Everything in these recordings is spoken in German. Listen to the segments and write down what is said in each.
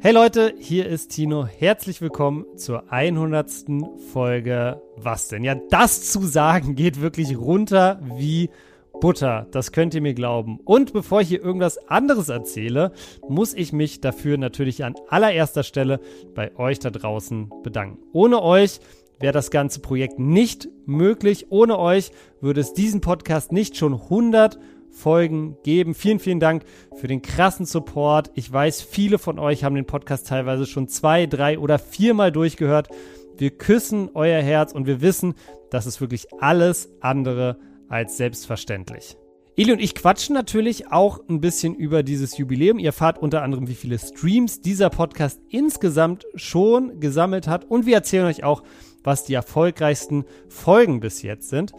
Hey Leute, hier ist Tino. Herzlich willkommen zur 100. Folge Was denn? Ja, das zu sagen geht wirklich runter wie Butter. Das könnt ihr mir glauben. Und bevor ich hier irgendwas anderes erzähle, muss ich mich dafür natürlich an allererster Stelle bei euch da draußen bedanken. Ohne euch wäre das ganze Projekt nicht möglich. Ohne euch würde es diesen Podcast nicht schon 100 Folgen geben. Vielen, vielen Dank für den krassen Support. Ich weiß, viele von euch haben den Podcast teilweise schon zwei, drei oder viermal durchgehört. Wir küssen euer Herz und wir wissen, das ist wirklich alles andere als selbstverständlich. Eli und ich quatschen natürlich auch ein bisschen über dieses Jubiläum. Ihr erfahrt unter anderem, wie viele Streams dieser Podcast insgesamt schon gesammelt hat. Und wir erzählen euch auch, was die erfolgreichsten Folgen bis jetzt sind.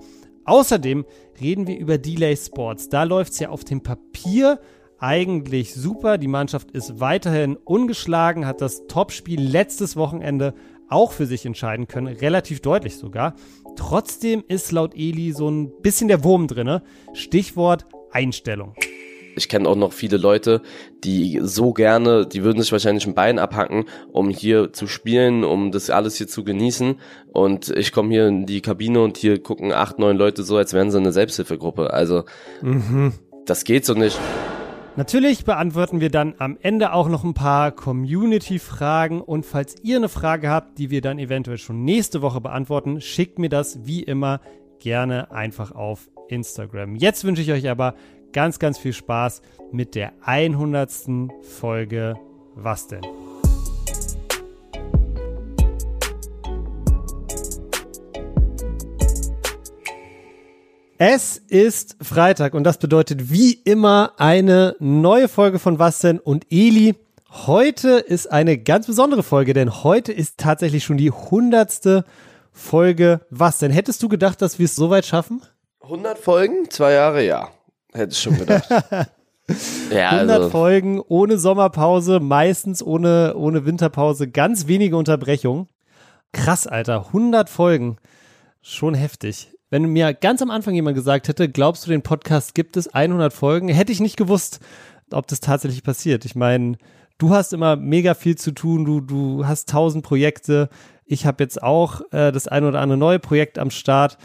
Außerdem reden wir über Delay Sports. Da läuft es ja auf dem Papier eigentlich super. Die Mannschaft ist weiterhin ungeschlagen, hat das Topspiel letztes Wochenende auch für sich entscheiden können, relativ deutlich sogar. Trotzdem ist laut Eli so ein bisschen der Wurm drinne. Stichwort Einstellung. Ich kenne auch noch viele Leute, die so gerne, die würden sich wahrscheinlich ein Bein abhacken, um hier zu spielen, um das alles hier zu genießen. Und ich komme hier in die Kabine und hier gucken acht, neun Leute so, als wären sie eine Selbsthilfegruppe. Also mhm. das geht so nicht. Natürlich beantworten wir dann am Ende auch noch ein paar Community-Fragen und falls ihr eine Frage habt, die wir dann eventuell schon nächste Woche beantworten, schickt mir das wie immer gerne einfach auf Instagram. Jetzt wünsche ich euch aber ganz, ganz viel Spaß mit der 100. Folge Was denn? Es ist Freitag und das bedeutet wie immer eine neue Folge von Was denn und Eli. Heute ist eine ganz besondere Folge, denn heute ist tatsächlich schon die hundertste Folge Was denn? Hättest du gedacht, dass wir es so weit schaffen? 100 Folgen? Zwei Jahre, ja. Hätte ich schon gedacht. ja, 100 also. Folgen ohne Sommerpause, meistens ohne, ohne Winterpause, ganz wenige Unterbrechungen. Krass, Alter, 100 Folgen. Schon heftig. Wenn mir ganz am Anfang jemand gesagt hätte, glaubst du, den Podcast gibt es 100 Folgen, hätte ich nicht gewusst, ob das tatsächlich passiert. Ich meine, du hast immer mega viel zu tun, du, du hast tausend Projekte. Ich habe jetzt auch äh, das ein oder andere neue Projekt am Start.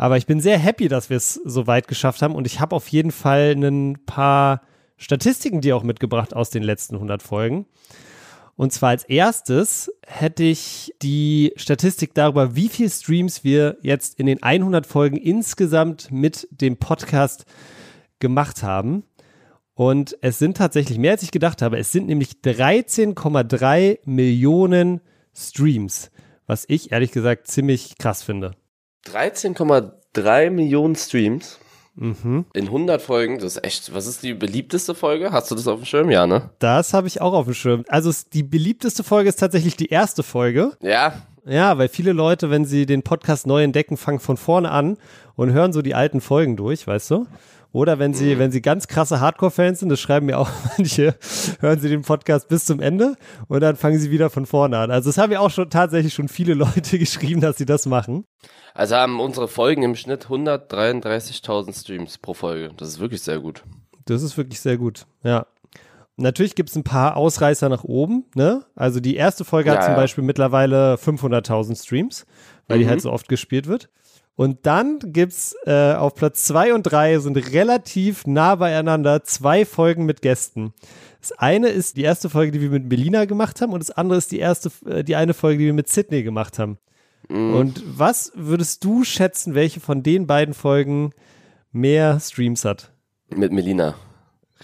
Aber ich bin sehr happy, dass wir es so weit geschafft haben und ich habe auf jeden Fall ein paar Statistiken dir auch mitgebracht aus den letzten 100 Folgen. Und zwar als erstes hätte ich die Statistik darüber, wie viel Streams wir jetzt in den 100 Folgen insgesamt mit dem Podcast gemacht haben. Und es sind tatsächlich mehr, als ich gedacht habe. Es sind nämlich 13,3 Millionen Streams, was ich ehrlich gesagt ziemlich krass finde. 13,3 Millionen Streams? Mhm. In 100 Folgen, das ist echt, was ist die beliebteste Folge? Hast du das auf dem Schirm? Ja, ne? Das habe ich auch auf dem Schirm. Also die beliebteste Folge ist tatsächlich die erste Folge. Ja. Ja, weil viele Leute, wenn sie den Podcast neu entdecken, fangen von vorne an und hören so die alten Folgen durch, weißt du? Oder wenn sie, mhm. wenn sie ganz krasse Hardcore-Fans sind, das schreiben mir auch manche, hören sie den Podcast bis zum Ende und dann fangen sie wieder von vorne an. Also es haben ja auch schon tatsächlich schon viele Leute geschrieben, dass sie das machen. Also haben unsere Folgen im Schnitt 133.000 Streams pro Folge. Das ist wirklich sehr gut. Das ist wirklich sehr gut, ja. Natürlich gibt es ein paar Ausreißer nach oben, ne? Also die erste Folge ja, hat zum ja. Beispiel mittlerweile 500.000 Streams, weil mhm. die halt so oft gespielt wird. Und dann gibt's äh, auf Platz zwei und drei sind relativ nah beieinander zwei Folgen mit Gästen. Das eine ist die erste Folge, die wir mit Melina gemacht haben, und das andere ist die erste, äh, die eine Folge, die wir mit Sydney gemacht haben. Mhm. Und was würdest du schätzen, welche von den beiden Folgen mehr Streams hat? Mit Melina.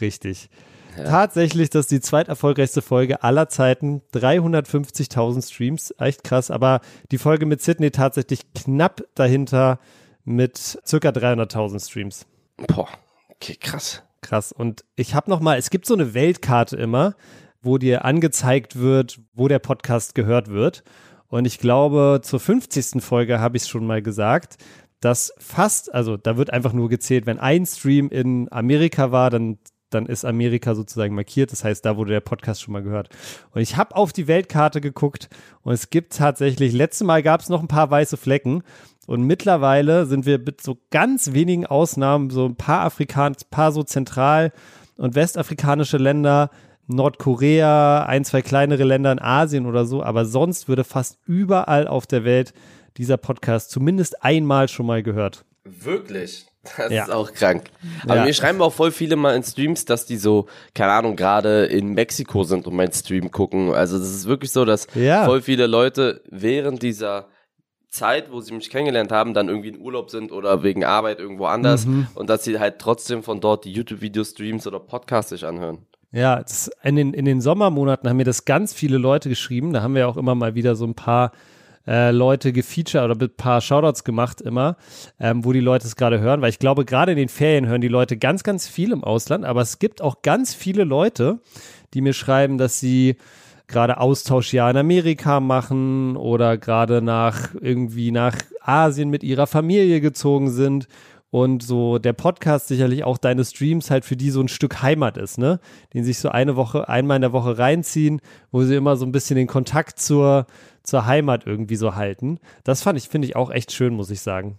Richtig. Ja. Tatsächlich, das ist die zweiterfolgreichste Folge aller Zeiten. 350.000 Streams, echt krass. Aber die Folge mit Sydney tatsächlich knapp dahinter mit circa 300.000 Streams. Boah, okay, krass. Krass. Und ich habe noch mal, es gibt so eine Weltkarte immer, wo dir angezeigt wird, wo der Podcast gehört wird. Und ich glaube, zur 50. Folge habe ich es schon mal gesagt, dass fast, also da wird einfach nur gezählt, wenn ein Stream in Amerika war, dann, dann ist Amerika sozusagen markiert. Das heißt, da wurde der Podcast schon mal gehört. Und ich habe auf die Weltkarte geguckt und es gibt tatsächlich, letztes Mal gab es noch ein paar weiße Flecken. Und mittlerweile sind wir mit so ganz wenigen Ausnahmen, so ein paar Afrikaner, paar so zentral- und westafrikanische Länder, Nordkorea, ein, zwei kleinere Länder in Asien oder so, aber sonst würde fast überall auf der Welt dieser Podcast zumindest einmal schon mal gehört. Wirklich? Das Ja. ist auch krank. Aber Ja. mir schreiben auch voll viele mal in Streams, dass die so, keine Ahnung, gerade in Mexiko sind und meinen Stream gucken. Also das ist wirklich so, dass Ja. voll viele Leute während dieser Zeit, wo sie mich kennengelernt haben, dann irgendwie in Urlaub sind oder wegen Arbeit irgendwo anders Mhm. und dass sie halt trotzdem von dort die YouTube-Videos, Streams oder Podcasts sich anhören. Ja, das, in, den, in den Sommermonaten haben mir das ganz viele Leute geschrieben. Da haben wir auch immer mal wieder so ein paar äh, Leute gefeatured oder ein paar Shoutouts gemacht immer, ähm, wo die Leute es gerade hören, weil ich glaube, gerade in den Ferien hören die Leute ganz, ganz viel im Ausland, aber es gibt auch ganz viele Leute, die mir schreiben, dass sie gerade Austauschjahr in Amerika machen oder gerade nach irgendwie nach Asien mit ihrer Familie gezogen sind und so der Podcast sicherlich auch deine Streams halt für die so ein Stück Heimat ist, ne? Den sich so eine Woche, einmal in der Woche reinziehen, wo sie immer so ein bisschen den Kontakt zur, zur Heimat irgendwie so halten. Das fand ich, finde ich auch echt schön, muss ich sagen.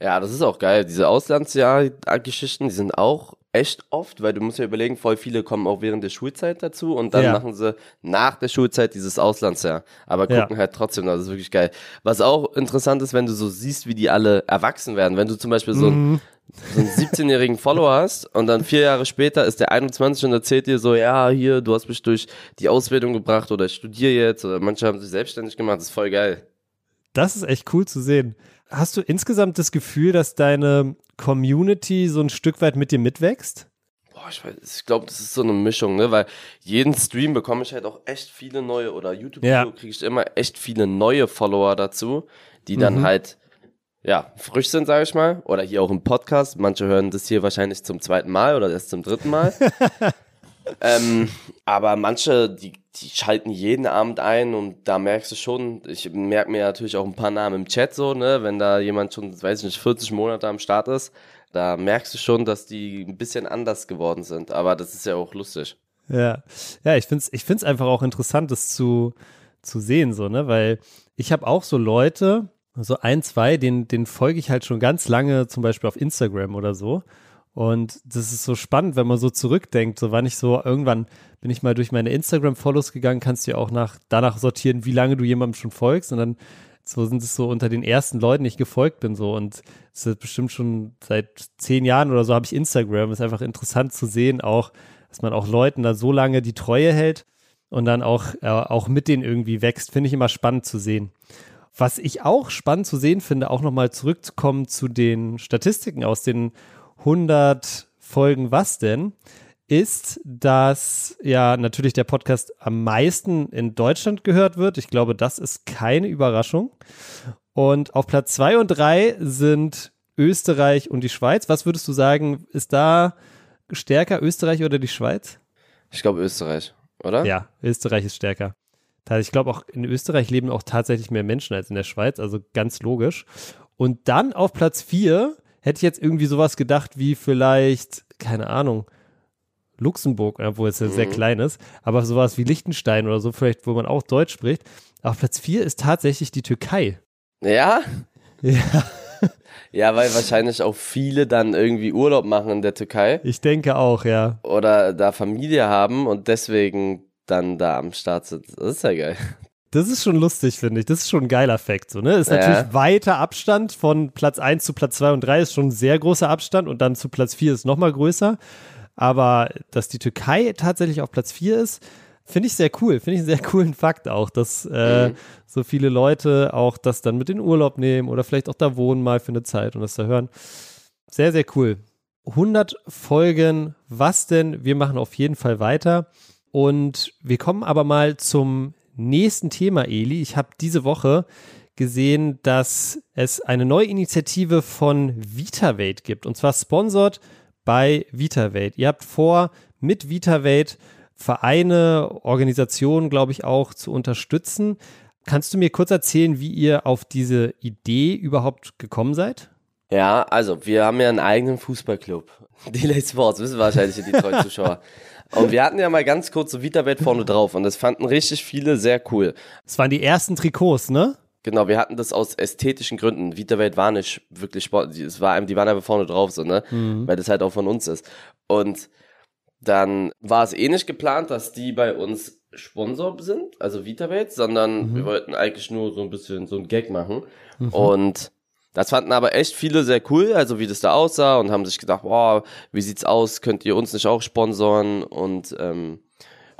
Ja, das ist auch geil. Diese Auslandsjahr-Geschichten, die sind auch echt oft, weil du musst ja überlegen, voll viele kommen auch während der Schulzeit dazu und dann Ja. machen sie nach der Schulzeit dieses Auslandsjahr. Aber Ja. gucken halt trotzdem, das ist wirklich geil. Was auch interessant ist, wenn du so siehst, wie die alle erwachsen werden. Wenn du zum Beispiel so einen, so einen 17-jährigen Follower hast und dann vier Jahre später ist der 21 und erzählt dir so, ja, hier, du hast mich durch die Ausbildung gebracht oder ich studiere jetzt oder manche haben sich selbstständig gemacht, das ist voll geil. Das ist echt cool zu sehen. Hast du insgesamt das Gefühl, dass deine Community so ein Stück weit mit dir mitwächst? Boah, ich, ich glaube, das ist so eine Mischung, ne? Weil jeden Stream bekomme ich halt auch echt viele neue oder YouTube-Video Ja. kriege ich immer echt viele neue Follower dazu, die dann Mhm. halt ja frisch sind, sage ich mal. Oder hier auch im Podcast. Manche hören das hier wahrscheinlich zum zweiten Mal oder erst zum dritten Mal. ähm, aber manche, die, die schalten jeden Abend ein und da merkst du schon, ich merke mir natürlich auch ein paar Namen im Chat so, ne, wenn da jemand schon, weiß ich nicht, 40 Monate am Start ist, da merkst du schon, dass die ein bisschen anders geworden sind. Aber das ist ja auch lustig. Ja, ja, ich find's, ich find's einfach auch interessant, das zu, zu sehen, so, ne, weil ich habe auch so Leute, so ein, zwei, den, den folge ich halt schon ganz lange, zum Beispiel auf Instagram oder so. Und das ist so spannend, wenn man so zurückdenkt, so wann ich so, irgendwann bin ich mal durch meine Instagram-Follows gegangen, kannst du ja auch nach, danach sortieren, wie lange du jemandem schon folgst und dann so sind es so unter den ersten Leuten, die ich gefolgt bin, so und es ist bestimmt schon seit zehn Jahren oder so habe ich Instagram. Ist einfach interessant zu sehen, auch, dass man auch Leuten da so lange die Treue hält und dann auch, äh, auch mit denen irgendwie wächst, finde ich immer spannend zu sehen. Was ich auch spannend zu sehen finde, auch nochmal zurückzukommen zu den Statistiken aus den 100 Folgen Was denn, ist, dass ja natürlich der Podcast am meisten in Deutschland gehört wird. Ich glaube, das ist keine Überraschung. Und auf Platz zwei und drei sind Österreich und die Schweiz. Was würdest du sagen, ist da stärker Österreich oder die Schweiz? Ich glaube Österreich, oder? Ja, Österreich ist stärker. Ich glaube auch in Österreich leben auch tatsächlich mehr Menschen als in der Schweiz, also ganz logisch. Und dann auf Platz vier hätte ich jetzt irgendwie sowas gedacht wie vielleicht, keine Ahnung, Luxemburg, obwohl es ja sehr Mhm. klein ist, aber sowas wie Liechtenstein oder so, vielleicht, wo man auch Deutsch spricht. Auf Platz vier ist tatsächlich die Türkei. Ja? Ja, Ja, weil wahrscheinlich auch viele dann irgendwie Urlaub machen in der Türkei ich denke auch, ja. oder da Familie haben und deswegen dann da am Start sind. Das ist ja geil. Das ist schon lustig, finde ich. Das ist schon ein geiler Fakt. So, ne? Ist Ja. natürlich weiter Abstand von Platz 1 zu Platz 2 und 3 ist schon ein sehr großer Abstand und dann zu Platz 4 ist nochmal größer. Aber dass die Türkei tatsächlich auf Platz 4 ist, finde ich sehr cool. Finde ich einen sehr coolen Fakt auch, dass äh, Mhm. so viele Leute auch das dann mit in Urlaub nehmen oder vielleicht auch da wohnen mal für eine Zeit und das da hören. Sehr, sehr cool. 100 Folgen, was denn? Wir machen auf jeden Fall weiter. Und wir kommen aber mal zum nächsten Thema, Eli. Ich habe diese Woche gesehen, dass es eine neue Initiative von VitaVate gibt. Und zwar sponsert bei VitaVate. Ihr habt vor, mit VitaVate Vereine, Organisationen, glaube ich, auch zu unterstützen. Kannst du mir kurz erzählen, wie ihr auf diese Idee überhaupt gekommen seid? Ja, also wir haben ja einen eigenen Fußballclub. Delay Sports, wissen wahrscheinlich die treuen Zuschauer. Und wir hatten ja mal ganz kurz so VitaBet vorne drauf und das fanden richtig viele sehr cool. Es waren die ersten Trikots, ne? Genau, wir hatten das aus ästhetischen Gründen. VitaWelt war nicht wirklich Sport, die- es war, die waren einfach vorne drauf, so, ne? Weil das halt auch von uns ist. Und dann war es eh nicht geplant, dass die bei uns Sponsor sind, also VitaVates, sondern mhm. wir wollten eigentlich nur so ein bisschen so ein Gag machen. Mhm. Und das fanden aber echt viele sehr cool, also wie das da aussah und haben sich gedacht, boah, wie sieht's aus, könnt ihr uns nicht auch sponsoren? Und ähm,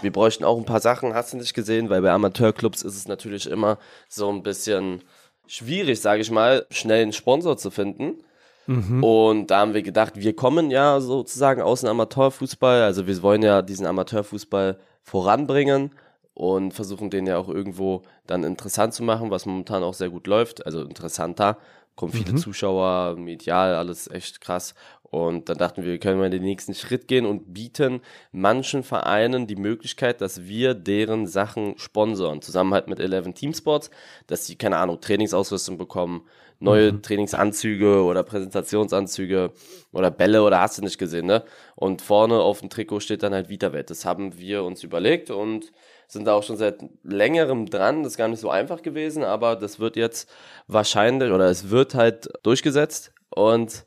wir bräuchten auch ein paar Sachen, hast du nicht gesehen, weil bei Amateurclubs ist es natürlich immer so ein bisschen schwierig, sage ich mal, schnell einen Sponsor zu finden. Mhm. Und da haben wir gedacht, wir kommen ja sozusagen aus dem Amateurfußball, also wir wollen ja diesen Amateurfußball voranbringen und versuchen den ja auch irgendwo dann interessant zu machen, was momentan auch sehr gut läuft, also interessanter kommen viele mhm. Zuschauer, medial, alles echt krass. Und dann dachten wir, können wir den nächsten Schritt gehen und bieten manchen Vereinen die Möglichkeit, dass wir deren Sachen sponsern, zusammen halt mit 11 Team Sports, dass sie, keine Ahnung, Trainingsausrüstung bekommen, neue mhm. Trainingsanzüge oder Präsentationsanzüge oder Bälle oder hast du nicht gesehen, ne? Und vorne auf dem Trikot steht dann halt Vitawett. Das haben wir uns überlegt und sind da auch schon seit längerem dran. Das ist gar nicht so einfach gewesen, aber das wird jetzt wahrscheinlich oder es wird halt durchgesetzt und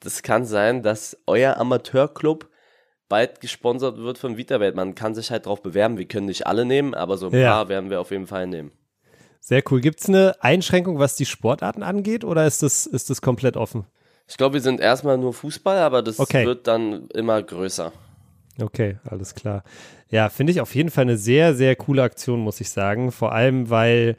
das kann sein, dass euer Amateurclub bald gesponsert wird von VitaWelt. Man kann sich halt drauf bewerben. Wir können nicht alle nehmen, aber so ein ja. paar werden wir auf jeden Fall nehmen. Sehr cool. Gibt es eine Einschränkung, was die Sportarten angeht, oder ist das, ist das komplett offen? Ich glaube, wir sind erstmal nur Fußball, aber das okay. wird dann immer größer. Okay, alles klar. Ja, finde ich auf jeden Fall eine sehr, sehr coole Aktion, muss ich sagen. Vor allem, weil,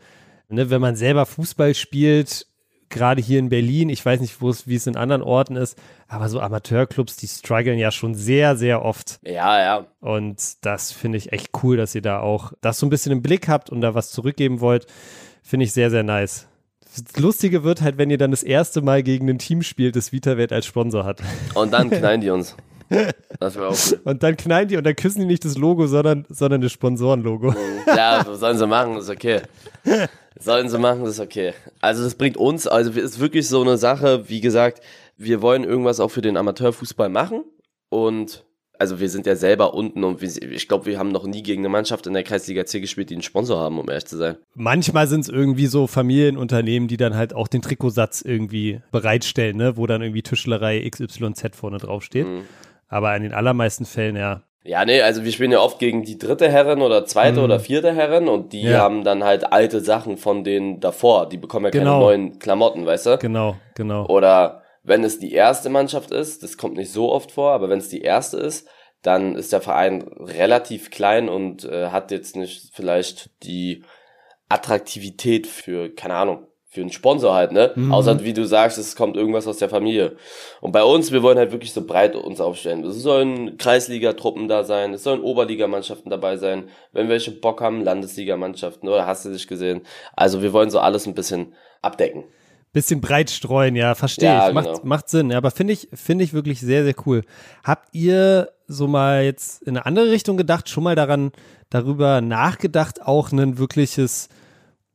ne, wenn man selber Fußball spielt, gerade hier in Berlin, ich weiß nicht, wie es in anderen Orten ist, aber so Amateurclubs, die strugglen ja schon sehr, sehr oft. Ja, ja. Und das finde ich echt cool, dass ihr da auch das so ein bisschen im Blick habt und da was zurückgeben wollt. Finde ich sehr, sehr nice. Das Lustige wird halt, wenn ihr dann das erste Mal gegen ein Team spielt, das VitaWelt als Sponsor hat. Und dann knallen die uns. Das wäre auch cool. Und dann knallen die und dann küssen die nicht das Logo, sondern, sondern das Sponsorenlogo. Ja, sollen sie machen, ist okay. Sollen sie machen, ist okay. Also das bringt uns, also ist wirklich so eine Sache, wie gesagt, wir wollen irgendwas auch für den Amateurfußball machen und also wir sind ja selber unten und wir, ich glaube, wir haben noch nie gegen eine Mannschaft in der Kreisliga C gespielt, die einen Sponsor haben, um ehrlich zu sein. Manchmal sind es irgendwie so Familienunternehmen, die dann halt auch den Trikotsatz irgendwie bereitstellen, ne? wo dann irgendwie Tischlerei XYZ vorne draufsteht. Mhm. Aber in den allermeisten Fällen ja. Ja, nee, also wir spielen ja oft gegen die dritte Herren oder zweite mhm. oder vierte Herren und die ja. haben dann halt alte Sachen von denen davor. Die bekommen ja genau. keine neuen Klamotten, weißt du? Genau, genau. Oder wenn es die erste Mannschaft ist, das kommt nicht so oft vor, aber wenn es die erste ist, dann ist der Verein relativ klein und äh, hat jetzt nicht vielleicht die Attraktivität für, keine Ahnung, für einen Sponsor halt, ne? Mhm. Außer wie du sagst, es kommt irgendwas aus der Familie. Und bei uns, wir wollen halt wirklich so breit uns aufstellen. Es sollen Kreisliga-Truppen da sein, es sollen Oberligamannschaften dabei sein, wenn welche Bock haben, Landesligamannschaften, oder hast du dich gesehen? Also wir wollen so alles ein bisschen abdecken. Bisschen breit streuen, ja, verstehe ja, ich. Macht, genau. macht Sinn, ja, aber finde ich, finde ich wirklich sehr, sehr cool. Habt ihr so mal jetzt in eine andere Richtung gedacht, schon mal daran, darüber nachgedacht, auch ein wirkliches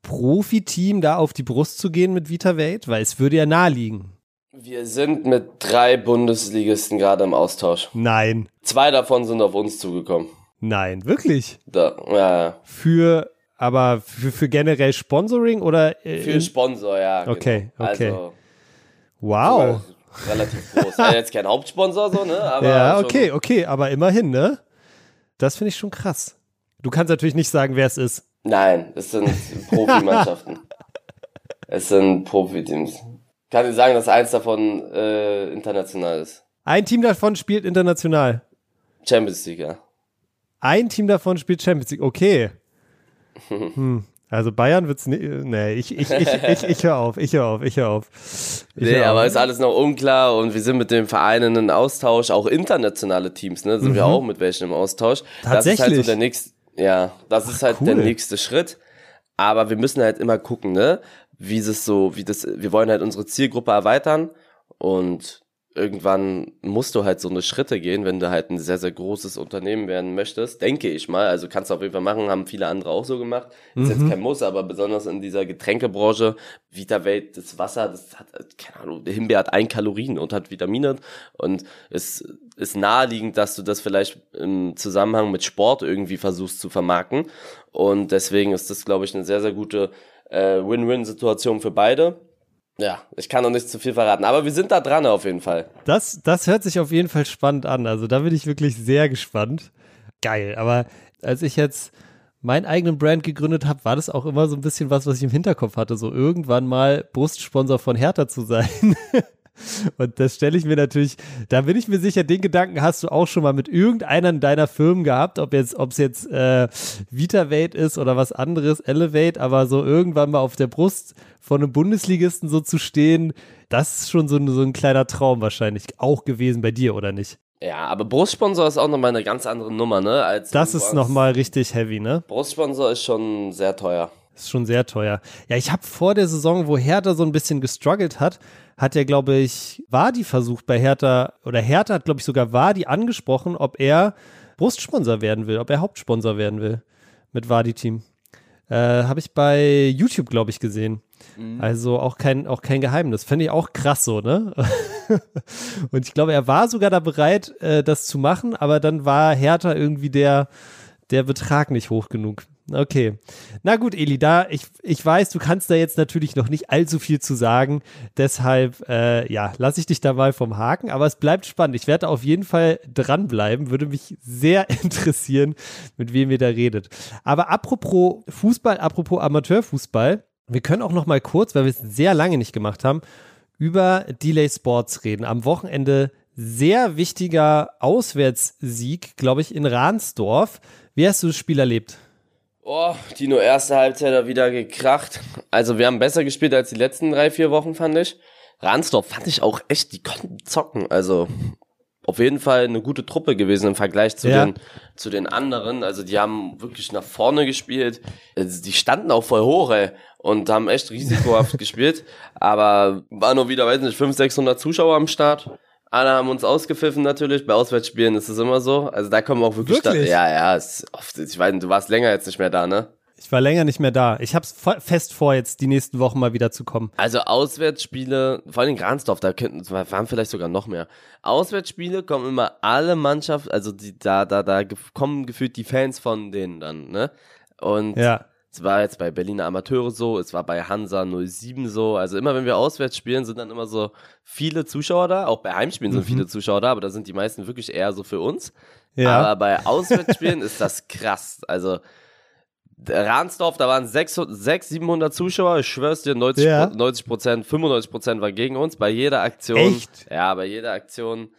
Profiteam da auf die Brust zu gehen mit Vita Wade? Weil es würde ja naheliegen. Wir sind mit drei Bundesligisten gerade im Austausch. Nein. Zwei davon sind auf uns zugekommen. Nein, wirklich? Da, ja. Für, aber für, für generell Sponsoring oder? Äh, für Sponsor, ja. Okay, genau. okay. Also, wow. Relativ groß. ja, jetzt kein Hauptsponsor so, ne? Aber ja, okay, okay, aber immerhin, ne? Das finde ich schon krass. Du kannst natürlich nicht sagen, wer es ist. Nein, es sind Profimannschaften. es sind Profiteams. Kann ich sagen, dass eins davon äh, international ist. Ein Team davon spielt international. Champions League, ja. Ein Team davon spielt Champions League, okay. hm. Also Bayern wird's nicht. Nee, ich, ich, ich, ich, ich höre auf, ich höre auf, ich höre auf. Ich nee, hör aber auf. ist alles noch unklar und wir sind mit den Vereinen in Austausch, auch internationale Teams, ne? Sind mhm. wir auch mit welchen im Austausch. Tatsächlich. Das ist halt so der nächste ja, das ist halt cool. der nächste Schritt. Aber wir müssen halt immer gucken, ne? Wie es so, wie das, wir wollen halt unsere Zielgruppe erweitern und irgendwann musst du halt so eine Schritte gehen, wenn du halt ein sehr, sehr großes Unternehmen werden möchtest, denke ich mal. Also kannst du auf jeden Fall machen, haben viele andere auch so gemacht. Ist mhm. jetzt kein Muss, aber besonders in dieser Getränkebranche, Vita Welt, das Wasser, das hat, keine Ahnung, der Himbeer hat ein Kalorien und hat Vitamine und es ist naheliegend, dass du das vielleicht im Zusammenhang mit Sport irgendwie versuchst zu vermarkten. Und deswegen ist das, glaube ich, eine sehr, sehr gute äh, Win-Win-Situation für beide. Ja, ich kann noch nicht zu viel verraten, aber wir sind da dran auf jeden Fall. Das, das hört sich auf jeden Fall spannend an. Also da bin ich wirklich sehr gespannt. Geil, aber als ich jetzt meinen eigenen Brand gegründet habe, war das auch immer so ein bisschen was, was ich im Hinterkopf hatte, so irgendwann mal Brustsponsor von Hertha zu sein. Und das stelle ich mir natürlich, da bin ich mir sicher, den Gedanken hast du auch schon mal mit irgendeiner deiner Firmen gehabt, ob jetzt, ob es jetzt äh, VitaVate ist oder was anderes, Elevate, aber so irgendwann mal auf der Brust von einem Bundesligisten so zu stehen, das ist schon so, so ein kleiner Traum wahrscheinlich auch gewesen bei dir, oder nicht? Ja, aber Brustsponsor ist auch nochmal eine ganz andere Nummer, ne? Als das ist nochmal richtig heavy, ne? Brustsponsor ist schon sehr teuer. Ist schon sehr teuer. Ja, ich habe vor der Saison, wo Hertha so ein bisschen gestruggelt hat, hat er, glaube ich, Wadi versucht bei Hertha, oder Hertha hat, glaube ich, sogar Wadi angesprochen, ob er Brustsponsor werden will, ob er Hauptsponsor werden will mit Wadi-Team. Äh, habe ich bei YouTube, glaube ich, gesehen. Mhm. Also auch kein, auch kein Geheimnis. Fände ich auch krass so, ne? Und ich glaube, er war sogar da bereit, äh, das zu machen, aber dann war Hertha irgendwie der, der Betrag nicht hoch genug. Okay. Na gut, Eli, da ich, ich weiß, du kannst da jetzt natürlich noch nicht allzu viel zu sagen. Deshalb, äh, ja, lasse ich dich da mal vom Haken. Aber es bleibt spannend. Ich werde auf jeden Fall dranbleiben. Würde mich sehr interessieren, mit wem ihr da redet. Aber apropos Fußball, apropos Amateurfußball, wir können auch noch mal kurz, weil wir es sehr lange nicht gemacht haben, über Delay Sports reden. Am Wochenende sehr wichtiger Auswärtssieg, glaube ich, in Ransdorf. Wie hast du das Spiel erlebt? Oh, die nur erste Halbzeit wieder gekracht. Also wir haben besser gespielt als die letzten drei, vier Wochen, fand ich. Ransdorf fand ich auch echt, die konnten zocken. Also auf jeden Fall eine gute Truppe gewesen im Vergleich zu, ja. den, zu den anderen. Also die haben wirklich nach vorne gespielt. Also die standen auch voll hoch, ey. Und haben echt risikohaft gespielt. Aber war nur wieder, weiß nicht, 500, 600 Zuschauer am Start. Alle haben uns ausgepfiffen natürlich. Bei Auswärtsspielen ist es immer so. Also da kommen auch wirklich. wirklich? ja, ja. Ist oft, ich weiß, du warst länger jetzt nicht mehr da, ne? Ich war länger nicht mehr da. Ich hab's fest vor, jetzt die nächsten Wochen mal wieder zu kommen. Also Auswärtsspiele, vor allem in Gransdorf, da könnten, waren vielleicht sogar noch mehr. Auswärtsspiele kommen immer alle Mannschaften, also die, da, da, da kommen gefühlt die Fans von denen dann, ne? Und ja. Es war jetzt bei Berliner Amateure so, es war bei Hansa 07 so. Also immer wenn wir auswärts spielen, sind dann immer so viele Zuschauer da. Auch bei Heimspielen sind mhm. viele Zuschauer da, aber da sind die meisten wirklich eher so für uns. Ja. Aber bei Auswärtsspielen ist das krass. Also Ransdorf, da waren 600, 600 700 Zuschauer. Ich schwör's dir, 90, ja. 90 Prozent, 95 Prozent war gegen uns bei jeder Aktion. Echt? Ja, bei jeder Aktion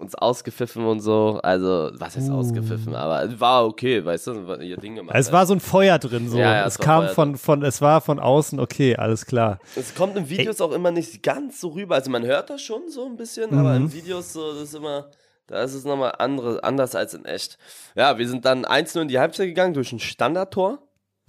uns ausgepfiffen und so. Also, was ist uh. ausgepfiffen? Aber es war okay, weißt du, ihr Ding gemacht. Es war so ein Feuer drin, so. Ja, ja, es, es kam Feuer von, von, es war von außen okay, alles klar. Es kommt in Videos Ey. auch immer nicht ganz so rüber. Also, man hört das schon so ein bisschen, mhm. aber in Videos so, das ist immer, da ist es nochmal andere, anders als in echt. Ja, wir sind dann 1-0 in die Halbzeit gegangen durch ein Standardtor.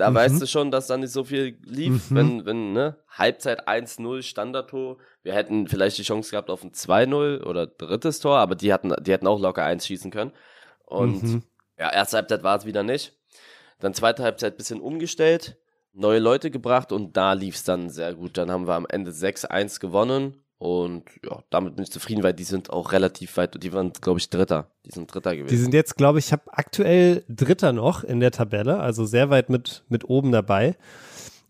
Da mhm. weißt du schon, dass da nicht so viel lief, mhm. wenn, wenn, ne, Halbzeit 1-0, Standardtor. Wir hätten vielleicht die Chance gehabt auf ein 2-0 oder drittes Tor, aber die hatten, die hätten auch locker eins schießen können. Und mhm. ja, erste Halbzeit war es wieder nicht. Dann zweite Halbzeit bisschen umgestellt, neue Leute gebracht und da lief es dann sehr gut. Dann haben wir am Ende 6-1 gewonnen und ja, damit bin ich zufrieden, weil die sind auch relativ weit, die waren, glaube ich, Dritter. Die sind Dritter gewesen. Die sind jetzt, glaube ich, habe aktuell Dritter noch in der Tabelle, also sehr weit mit, mit oben dabei.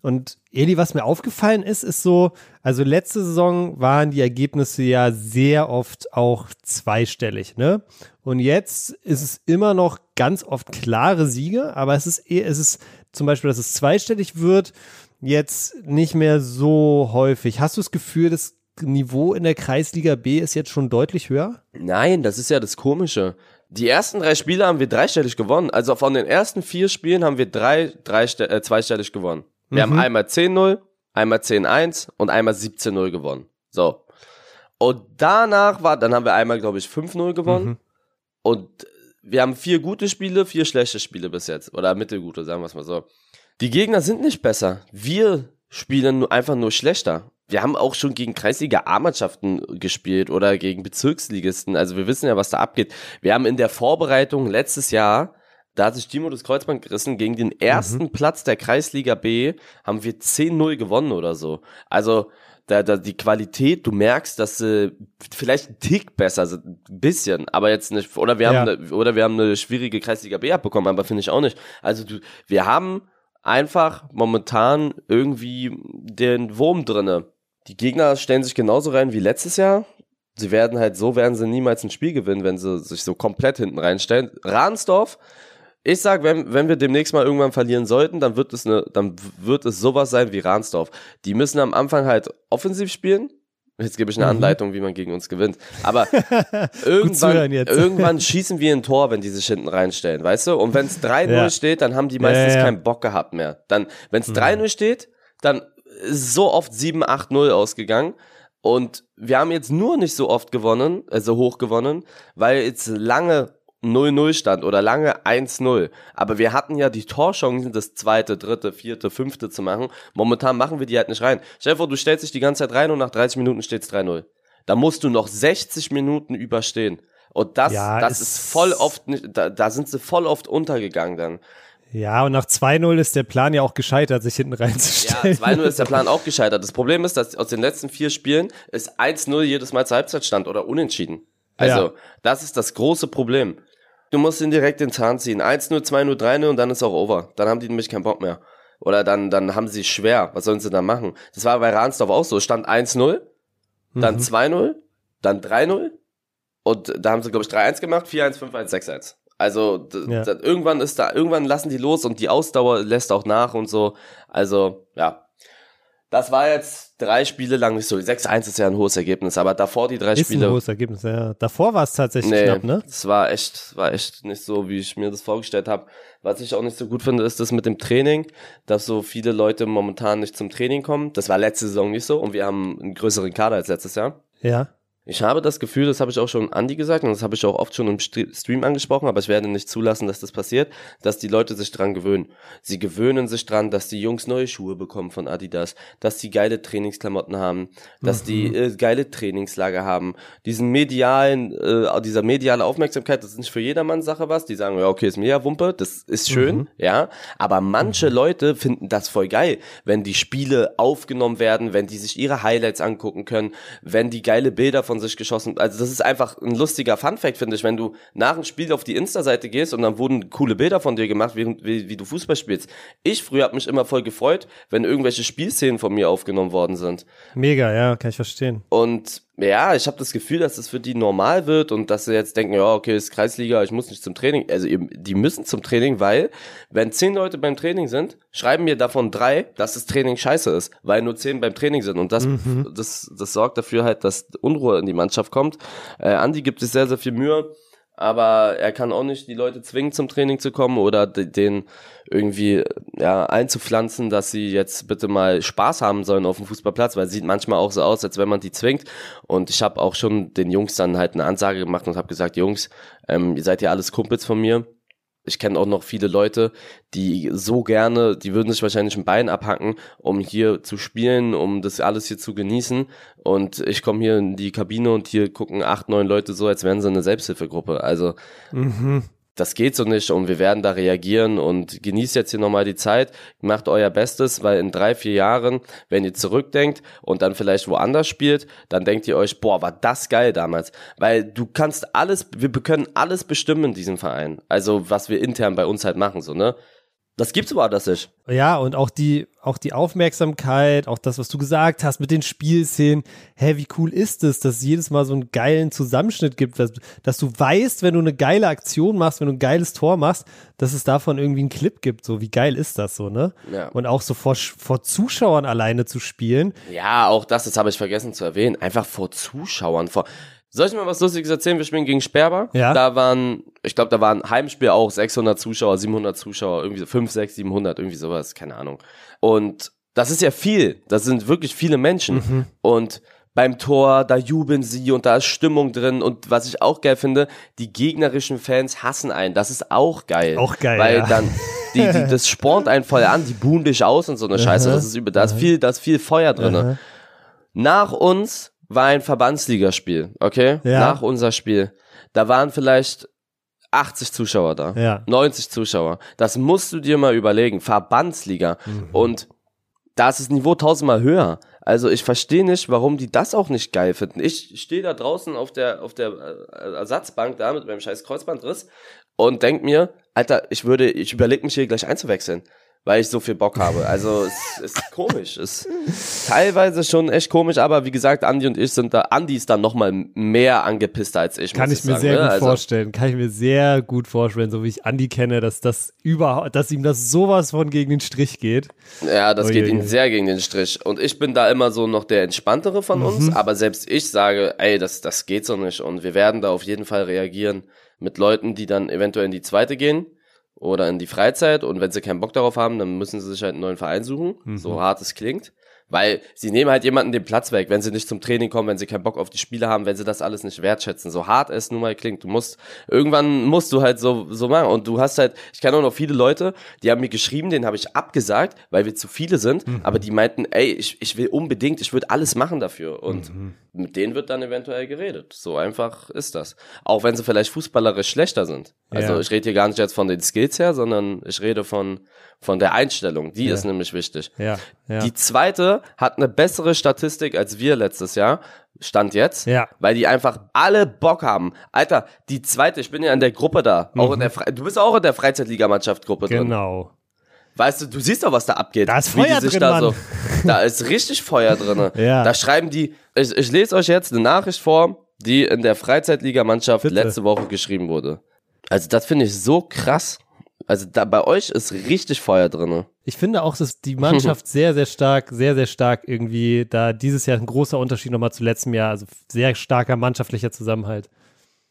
Und Eli, was mir aufgefallen ist, ist so, also letzte Saison waren die Ergebnisse ja sehr oft auch zweistellig, ne? Und jetzt ist es immer noch ganz oft klare Siege, aber es ist eher, es ist zum Beispiel, dass es zweistellig wird, jetzt nicht mehr so häufig. Hast du das Gefühl, dass Niveau in der Kreisliga B ist jetzt schon deutlich höher? Nein, das ist ja das Komische. Die ersten drei Spiele haben wir dreistellig gewonnen. Also von den ersten vier Spielen haben wir drei, drei äh, zweistellig gewonnen. Wir mhm. haben einmal 10-0, einmal 10-1 und einmal 17-0 gewonnen. So. Und danach war, dann haben wir einmal, glaube ich, 5-0 gewonnen. Mhm. Und wir haben vier gute Spiele, vier schlechte Spiele bis jetzt. Oder mittelgute, sagen wir es mal so. Die Gegner sind nicht besser. Wir spielen einfach nur schlechter wir haben auch schon gegen Kreisliga A-Mannschaften gespielt oder gegen Bezirksligisten. Also wir wissen ja, was da abgeht. Wir haben in der Vorbereitung letztes Jahr, da hat sich Timo das Kreuzband gerissen, gegen den ersten mhm. Platz der Kreisliga B haben wir 10-0 gewonnen oder so. Also da, da die Qualität, du merkst, dass sie vielleicht ein Tick besser sind, ein bisschen, aber jetzt nicht, oder wir haben, ja. eine, oder wir haben eine schwierige Kreisliga B abbekommen, aber finde ich auch nicht. Also du, wir haben einfach momentan irgendwie den Wurm drinne die Gegner stellen sich genauso rein wie letztes Jahr. Sie werden halt so, werden sie niemals ein Spiel gewinnen, wenn sie sich so komplett hinten reinstellen. Rahnsdorf, ich sag, wenn, wenn wir demnächst mal irgendwann verlieren sollten, dann wird es eine, dann wird es sowas sein wie Rahnsdorf. Die müssen am Anfang halt offensiv spielen. Jetzt gebe ich eine mhm. Anleitung, wie man gegen uns gewinnt. Aber irgendwann, irgendwann schießen wir ein Tor, wenn die sich hinten reinstellen, weißt du? Und wenn es 3-0 ja. steht, dann haben die meistens ja, ja, keinen Bock gehabt mehr. Dann, wenn es mhm. 3-0 steht, dann so oft 7-8-0 ausgegangen. Und wir haben jetzt nur nicht so oft gewonnen, also hoch gewonnen, weil jetzt lange 0-0 stand oder lange 1-0. Aber wir hatten ja die Torchancen, das zweite, dritte, vierte, fünfte zu machen. Momentan machen wir die halt nicht rein. Stell dir vor, du stellst dich die ganze Zeit rein und nach 30 Minuten steht's 3-0. Da musst du noch 60 Minuten überstehen. Und das, ja, das ist voll oft, nicht, da, da sind sie voll oft untergegangen dann. Ja, und nach 2-0 ist der Plan ja auch gescheitert, sich hinten reinzustellen. Ja, 2-0 ist der Plan auch gescheitert. Das Problem ist, dass aus den letzten vier Spielen ist 1-0 jedes Mal zur Halbzeit stand oder unentschieden. Also, ja. das ist das große Problem. Du musst ihn direkt den Zahn ziehen. 1-0, 2-0, 3-0 und dann ist auch over. Dann haben die nämlich keinen Bock mehr. Oder dann, dann haben sie schwer. Was sollen sie da machen? Das war bei Ransdorf auch so. Stand 1-0, dann mhm. 2-0, dann 3-0 und da haben sie, glaube ich, 3-1 gemacht, 4-1, 5-1, 6-1. Also ja. irgendwann ist da, irgendwann lassen die los und die Ausdauer lässt auch nach und so. Also, ja. Das war jetzt drei Spiele lang nicht so. 6-1 ist ja ein hohes Ergebnis, aber davor die drei ist Spiele. Ein hohes Ergebnis, ja. Davor war es tatsächlich nee, knapp, ne? Es war echt, war echt nicht so, wie ich mir das vorgestellt habe. Was ich auch nicht so gut finde, ist das mit dem Training, dass so viele Leute momentan nicht zum Training kommen. Das war letzte Saison nicht so und wir haben einen größeren Kader als letztes Jahr. Ja. Ich habe das Gefühl, das habe ich auch schon Andi gesagt und das habe ich auch oft schon im Stream angesprochen, aber ich werde nicht zulassen, dass das passiert, dass die Leute sich dran gewöhnen. Sie gewöhnen sich dran, dass die Jungs neue Schuhe bekommen von Adidas, dass die geile Trainingsklamotten haben, dass mhm. die äh, geile Trainingslager haben. Diesen medialen, äh, dieser mediale Aufmerksamkeit, das ist nicht für jedermann Sache was. Die sagen, ja, okay, ist mir ja Wumpe, das ist schön, mhm. ja. Aber manche mhm. Leute finden das voll geil, wenn die Spiele aufgenommen werden, wenn die sich ihre Highlights angucken können, wenn die geile Bilder von von sich geschossen. Also das ist einfach ein lustiger Funfact, finde ich, wenn du nach dem Spiel auf die Insta-Seite gehst und dann wurden coole Bilder von dir gemacht, wie, wie, wie du Fußball spielst. Ich früher habe mich immer voll gefreut, wenn irgendwelche Spielszenen von mir aufgenommen worden sind. Mega, ja, kann ich verstehen. Und ja, ich habe das Gefühl, dass das für die normal wird und dass sie jetzt denken, ja, okay, ist Kreisliga, ich muss nicht zum Training. Also die müssen zum Training, weil wenn zehn Leute beim Training sind, schreiben mir davon drei, dass das Training scheiße ist, weil nur zehn beim Training sind. Und das, mhm. das, das sorgt dafür halt, dass Unruhe in die Mannschaft kommt. Äh, Andi gibt sich sehr, sehr viel Mühe aber er kann auch nicht die Leute zwingen, zum Training zu kommen oder den irgendwie ja, einzupflanzen, dass sie jetzt bitte mal Spaß haben sollen auf dem Fußballplatz, weil es sieht manchmal auch so aus, als wenn man die zwingt. Und ich habe auch schon den Jungs dann halt eine Ansage gemacht und habe gesagt, Jungs, ähm, ihr seid ja alles Kumpels von mir ich kenne auch noch viele Leute, die so gerne, die würden sich wahrscheinlich ein Bein abhacken, um hier zu spielen, um das alles hier zu genießen. Und ich komme hier in die Kabine und hier gucken acht, neun Leute so, als wären sie eine Selbsthilfegruppe. Also mhm das geht so nicht und wir werden da reagieren und genießt jetzt hier nochmal die Zeit, macht euer Bestes, weil in drei, vier Jahren, wenn ihr zurückdenkt und dann vielleicht woanders spielt, dann denkt ihr euch, boah, war das geil damals. Weil du kannst alles, wir können alles bestimmen in diesem Verein. Also was wir intern bei uns halt machen, so, ne? Das gibt's woanders nicht. Ja, und auch die, auch die Aufmerksamkeit, auch das, was du gesagt hast mit den Spielszenen. Hä, wie cool ist es, dass es jedes Mal so einen geilen Zusammenschnitt gibt, dass, dass du weißt, wenn du eine geile Aktion machst, wenn du ein geiles Tor machst, dass es davon irgendwie einen Clip gibt. So, wie geil ist das so, ne? Ja. Und auch so vor, vor Zuschauern alleine zu spielen. Ja, auch das, das habe ich vergessen zu erwähnen. Einfach vor Zuschauern, vor, soll ich mal was Lustiges erzählen? Wir spielen gegen Sperber. Ja. Da waren, ich glaube, da waren Heimspiel auch 600 Zuschauer, 700 Zuschauer, irgendwie so 5, 6, 700, irgendwie sowas, keine Ahnung. Und das ist ja viel. Das sind wirklich viele Menschen. Mhm. Und beim Tor, da jubeln sie und da ist Stimmung drin. Und was ich auch geil finde, die gegnerischen Fans hassen einen. Das ist auch geil. Auch geil. Weil ja. dann, die, die, das spornt einen voll an, die buhen dich aus und so eine Scheiße. Das ist über, da ist viel, da ist viel Feuer drin. Nach uns war ein Verbandsligaspiel, okay? Ja. Nach unser Spiel. Da waren vielleicht 80 Zuschauer da. Ja. 90 Zuschauer. Das musst du dir mal überlegen. Verbandsliga. Mhm. Und da ist das Niveau tausendmal höher. Also ich verstehe nicht, warum die das auch nicht geil finden. Ich stehe da draußen auf der, auf der äh, Ersatzbank da mit meinem scheiß Kreuzbandriss und denk mir, Alter, ich würde, ich überlege mich hier gleich einzuwechseln. Weil ich so viel Bock habe. Also es ist komisch. Es ist teilweise schon echt komisch, aber wie gesagt, Andi und ich sind da, Andi ist dann nochmal mehr angepisst als ich. Kann ich, mir sagen, sehr ne? gut also, vorstellen. Kann ich mir sehr gut vorstellen, so wie ich Andi kenne, dass das überhaupt, dass ihm das sowas von gegen den Strich geht. Ja, das geht Uiuiui. ihm sehr gegen den Strich. Und ich bin da immer so noch der entspanntere von Mhm. uns, aber selbst ich sage, ey, das, das geht so nicht. Und wir werden da auf jeden Fall reagieren mit Leuten, die dann eventuell in die zweite gehen oder in die Freizeit. Und wenn sie keinen Bock darauf haben, dann müssen sie sich halt einen neuen Verein suchen, Mhm. so hart es klingt. Weil sie nehmen halt jemanden den Platz weg, wenn sie nicht zum Training kommen, wenn sie keinen Bock auf die Spiele haben, wenn sie das alles nicht wertschätzen. So hart es nun mal klingt. Du musst, irgendwann musst du halt so, so machen. Und du hast halt, ich kenne auch noch viele Leute, die haben mir geschrieben, den habe ich abgesagt, weil wir zu viele sind, aber die meinten, ey, ich, ich will unbedingt, ich würde alles machen dafür. Und mit denen wird dann eventuell geredet. So einfach ist das. Auch wenn sie vielleicht fußballerisch schlechter sind. Also Ja. ich rede hier gar nicht jetzt von den Skills her, sondern ich rede von, von der Einstellung. Die Ja. ist nämlich wichtig. Ja, ja. Die zweite hat eine bessere Statistik als wir letztes Jahr. Stand jetzt. Ja. Weil die einfach alle Bock haben. Alter, die zweite, ich bin ja in der Gruppe da. Auch in der Fre du bist auch in der Freizeitligamannschaft-Gruppe drin. Mhm. genau. Weißt du, du siehst doch, was da abgeht. Da ist Feuer sich drin, da so. Da ist richtig Feuer drin. Ja. Da schreiben die, ich, ich lese euch jetzt eine Nachricht vor, die in der Freizeitligamannschaft letzte Woche geschrieben wurde. Also das finde ich so krass. Also da bei euch ist richtig Feuer drin. Ich finde auch, dass die Mannschaft sehr, sehr stark, sehr, sehr stark irgendwie da dieses Jahr ein großer Unterschied nochmal zu letztem Jahr. Also sehr starker mannschaftlicher Zusammenhalt.